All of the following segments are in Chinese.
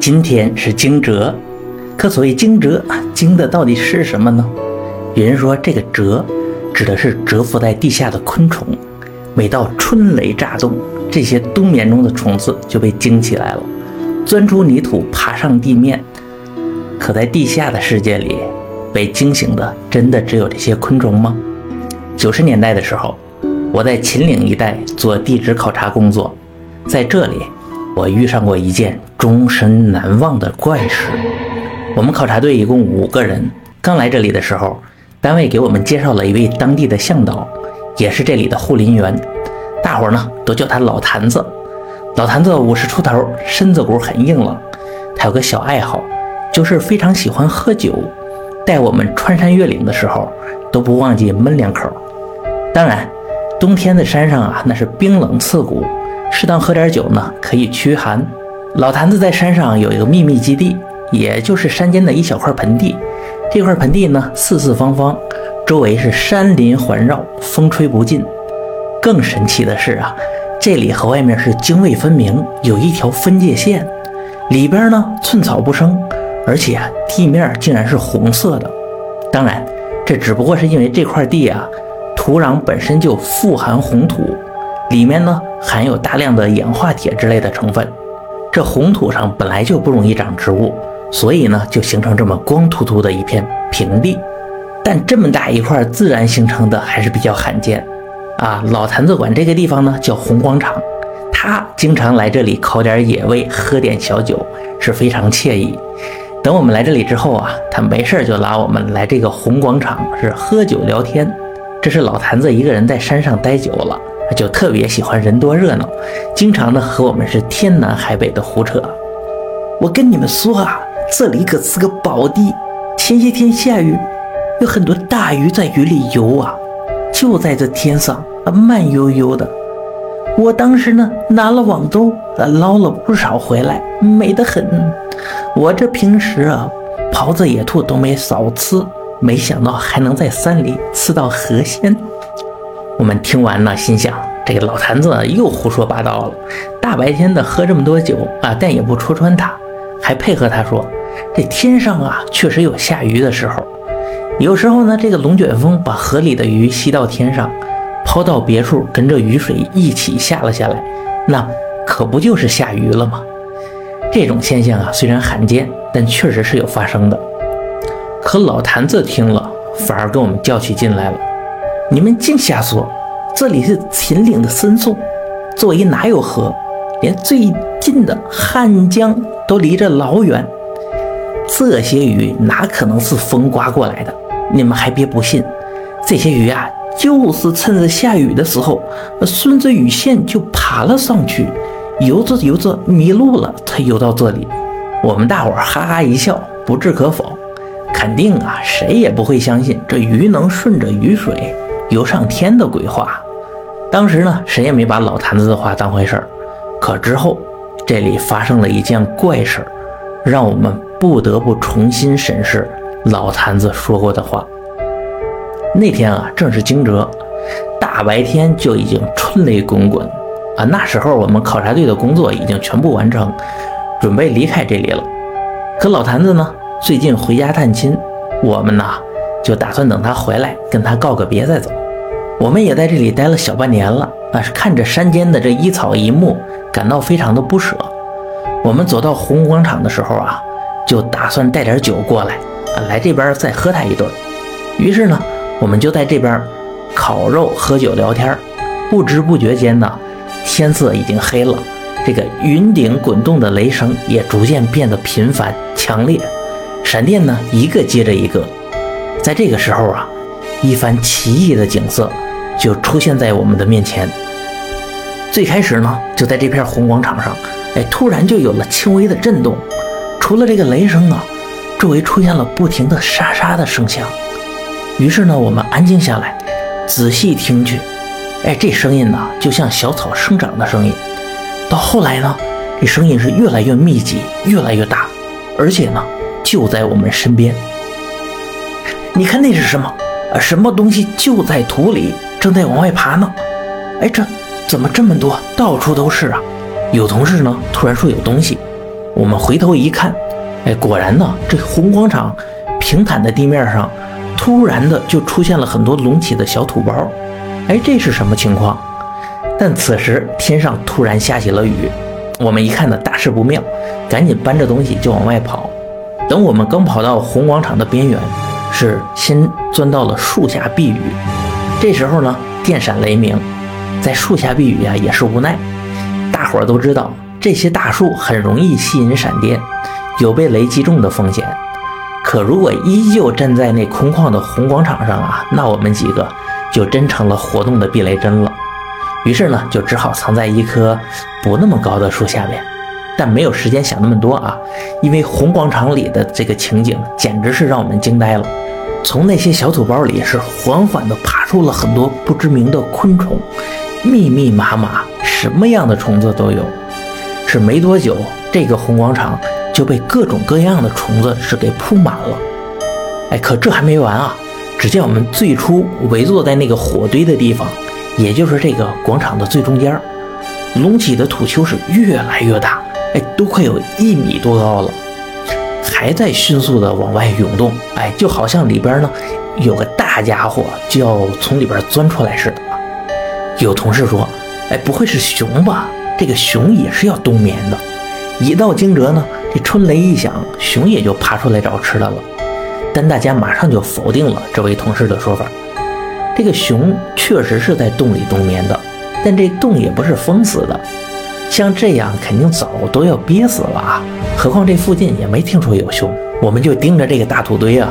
今天是惊蛰，可所谓惊蛰，惊的到底是什么呢？有人说这个蛰指的是蛰伏在地下的昆虫，每到春雷炸动，这些冬眠中的虫子就被惊起来了，钻出泥土，爬上地面。可在地下的世界里，被惊醒的真的只有这些昆虫吗？九十年代的时候，我在秦岭一带做地质考察工作，在这里。我遇上过一件终身难忘的怪事。我们考察队一共五个人，刚来这里的时候，单位给我们介绍了一位当地的向导，也是这里的护林员。大伙儿呢都叫他老坛子。老坛子五十出头，身子骨很硬朗。他有个小爱好，就是非常喜欢喝酒。带我们穿山越岭的时候，都不忘记闷两口。当然，冬天的山上啊，那是冰冷刺骨。适当喝点酒呢，可以驱寒。老坛子在山上有一个秘密基地，也就是山间的一小块盆地。这块盆地呢，四四方方，周围是山林环绕，风吹不进。更神奇的是啊，这里和外面是泾渭分明，有一条分界线。里边呢，寸草不生，而且地面竟然是红色的。当然，这只不过是因为这块地啊，土壤本身就富含红土。里面呢含有大量的氧化铁之类的成分，这红土上本来就不容易长植物，所以呢就形成这么光秃秃的一片平地。但这么大一块自然形成的还是比较罕见啊。老坛子管这个地方呢叫红广场，他经常来这里烤点野味，喝点小酒，是非常惬意。等我们来这里之后啊，他没事就拉我们来这个红广场是喝酒聊天。这是老坛子一个人在山上待久了。就特别喜欢人多热闹，经常呢和我们是天南海北的胡扯。我跟你们说啊，这里可是个宝地，前些天下雨，有很多大鱼在雨里游啊，就在这天上啊慢悠悠的。我当时呢拿了网兜捞了不少回来，美得很。我这平时啊狍子野兔都没少吃，没想到还能在山里吃到河鲜。我们听完了，心想这个老坛子又胡说八道了。大白天的喝这么多酒啊，但也不戳穿他，还配合他说：“这天上啊，确实有下雨的时候。有时候呢，这个龙卷风把河里的鱼吸到天上，抛到别处，跟着雨水一起下了下来，那可不就是下雨了吗？这种现象啊，虽然罕见，但确实是有发生的。可老坛子听了，反而跟我们叫起劲来了。”你们净瞎说！这里是秦岭的深处，周围哪有河？连最近的汉江都离着老远。这些鱼哪可能是风刮过来的？你们还别不信，这些鱼啊，就是趁着下雨的时候，顺着雨线就爬了上去，游着游着迷路了，才游到这里。我们大伙哈哈一笑，不置可否。肯定啊，谁也不会相信这鱼能顺着雨水。游上天的鬼话，当时呢，谁也没把老坛子的话当回事儿。可之后，这里发生了一件怪事儿，让我们不得不重新审视老坛子说过的话。那天啊，正是惊蛰，大白天就已经春雷滚滚啊。那时候我们考察队的工作已经全部完成，准备离开这里了。可老坛子呢，最近回家探亲，我们呢，就打算等他回来，跟他告个别再走。我们也在这里待了小半年了，啊，是看着山间的这一草一木，感到非常的不舍。我们走到红广场的时候啊，就打算带点酒过来，啊，来这边再喝他一顿。于是呢，我们就在这边烤肉、喝酒、聊天。不知不觉间呢，天色已经黑了，这个云顶滚动的雷声也逐渐变得频繁、强烈，闪电呢一个接着一个。在这个时候啊，一番奇异的景色。就出现在我们的面前。最开始呢，就在这片红广场上，哎，突然就有了轻微的震动。除了这个雷声啊，周围出现了不停的沙沙的声响。于是呢，我们安静下来，仔细听去。哎，这声音呢，就像小草生长的声音。到后来呢，这声音是越来越密集，越来越大，而且呢，就在我们身边。你看那是什么？啊，什么东西就在土里？正在往外爬呢，哎，这怎么这么多？到处都是啊！有同事呢，突然说有东西，我们回头一看，哎，果然呢，这红广场平坦的地面上，突然的就出现了很多隆起的小土包。哎，这是什么情况？但此时天上突然下起了雨，我们一看呢，大事不妙，赶紧搬着东西就往外跑。等我们刚跑到红广场的边缘，是先钻到了树下避雨。这时候呢，电闪雷鸣，在树下避雨啊，也是无奈。大伙儿都知道，这些大树很容易吸引闪电，有被雷击中的风险。可如果依旧站在那空旷的红广场上啊，那我们几个就真成了活动的避雷针了。于是呢，就只好藏在一棵不那么高的树下面。但没有时间想那么多啊，因为红广场里的这个情景简直是让我们惊呆了。从那些小土包里是缓缓地爬出了很多不知名的昆虫，密密麻麻，什么样的虫子都有。是没多久，这个红广场就被各种各样的虫子是给铺满了。哎，可这还没完啊！只见我们最初围坐在那个火堆的地方，也就是这个广场的最中间，隆起的土丘是越来越大。哎，都快有一米多高了，还在迅速的往外涌动。哎，就好像里边呢有个大家伙就要从里边钻出来似的。有同事说：“哎，不会是熊吧？这个熊也是要冬眠的。一到惊蛰呢，这春雷一响，熊也就爬出来找吃的了。”但大家马上就否定了这位同事的说法。这个熊确实是在洞里冬眠的，但这洞也不是封死的。像这样肯定早都要憋死了啊！何况这附近也没听说有熊，我们就盯着这个大土堆啊，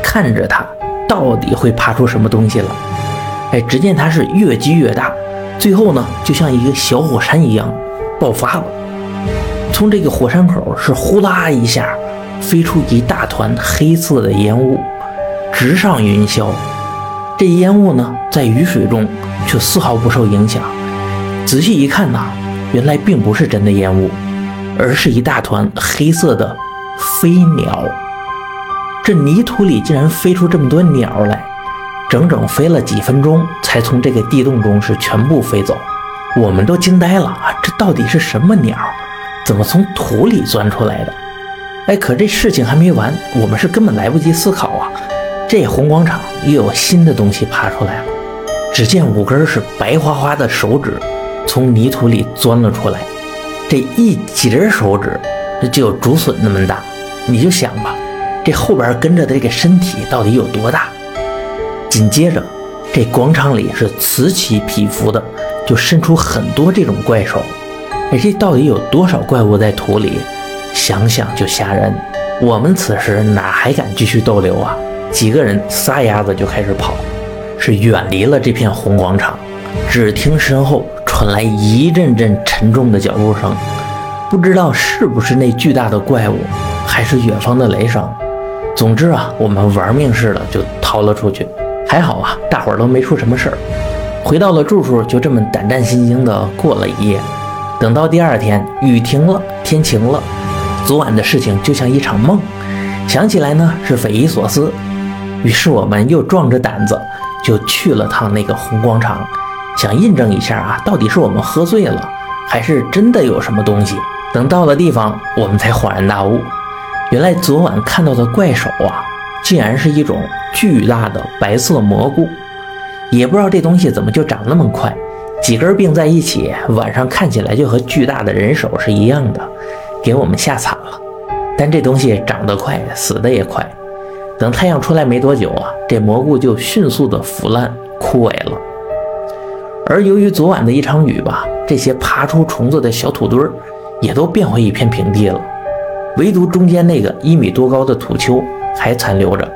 看着它到底会爬出什么东西了。哎，只见它是越积越大，最后呢，就像一个小火山一样爆发了。从这个火山口是呼啦一下飞出一大团黑色的烟雾，直上云霄。这烟雾呢，在雨水中却丝毫不受影响。仔细一看呐。原来并不是真的烟雾，而是一大团黑色的飞鸟。这泥土里竟然飞出这么多鸟来，整整飞了几分钟，才从这个地洞中是全部飞走。我们都惊呆了啊！这到底是什么鸟？怎么从土里钻出来的？哎，可这事情还没完，我们是根本来不及思考啊！这红广场又有新的东西爬出来了。只见五根是白花花的手指。从泥土里钻了出来，这一节手指就有竹笋那么大，你就想吧，这后边跟着的这个身体到底有多大？紧接着，这广场里是此起彼伏的，就伸出很多这种怪手。哎，这到底有多少怪物在土里？想想就吓人。我们此时哪还敢继续逗留啊？几个人撒丫子就开始跑，是远离了这片红广场。只听身后。传来一阵阵沉重的脚步声，不知道是不是那巨大的怪物，还是远方的雷声。总之啊，我们玩命似的就逃了出去。还好啊，大伙儿都没出什么事儿。回到了住处，就这么胆战心惊的过了一夜。等到第二天，雨停了，天晴了，昨晚的事情就像一场梦，想起来呢是匪夷所思。于是我们又壮着胆子就去了趟那个红广场。想印证一下啊，到底是我们喝醉了，还是真的有什么东西？等到了地方，我们才恍然大悟，原来昨晚看到的怪手啊，竟然是一种巨大的白色蘑菇。也不知道这东西怎么就长那么快，几根并在一起，晚上看起来就和巨大的人手是一样的，给我们吓惨了。但这东西长得快，死的也快。等太阳出来没多久啊，这蘑菇就迅速的腐烂枯萎了。而由于昨晚的一场雨吧，这些爬出虫子的小土堆儿也都变回一片平地了，唯独中间那个一米多高的土丘还残留着。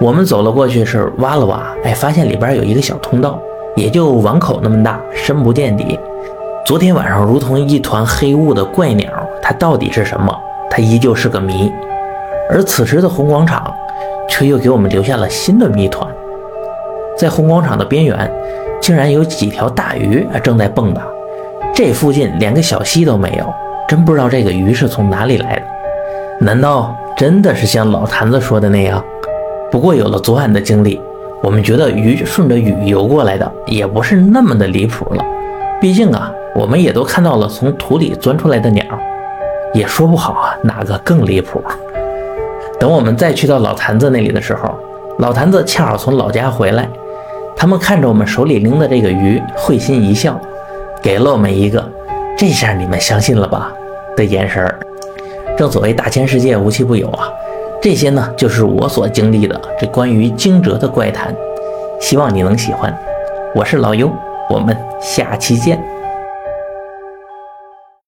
我们走了过去，是挖了挖，哎，发现里边有一个小通道，也就碗口那么大，深不见底。昨天晚上如同一团黑雾的怪鸟，它到底是什么？它依旧是个谜。而此时的红广场，却又给我们留下了新的谜团。在红广场的边缘。竟然有几条大鱼正在蹦跶，这附近连个小溪都没有，真不知道这个鱼是从哪里来的。难道真的是像老坛子说的那样？不过有了昨晚的经历，我们觉得鱼顺着雨游过来的也不是那么的离谱了。毕竟啊，我们也都看到了从土里钻出来的鸟。也说不好啊哪个更离谱。等我们再去到老坛子那里的时候，老坛子恰好从老家回来，他们看着我们手里拎的这个鱼，会心一笑，给了我们一个“这下你们相信了吧”的眼神儿。正所谓大千世界无奇不有啊，这些呢就是我所经历的这关于惊蛰的怪谈，希望你能喜欢。我是老优，我们下期见。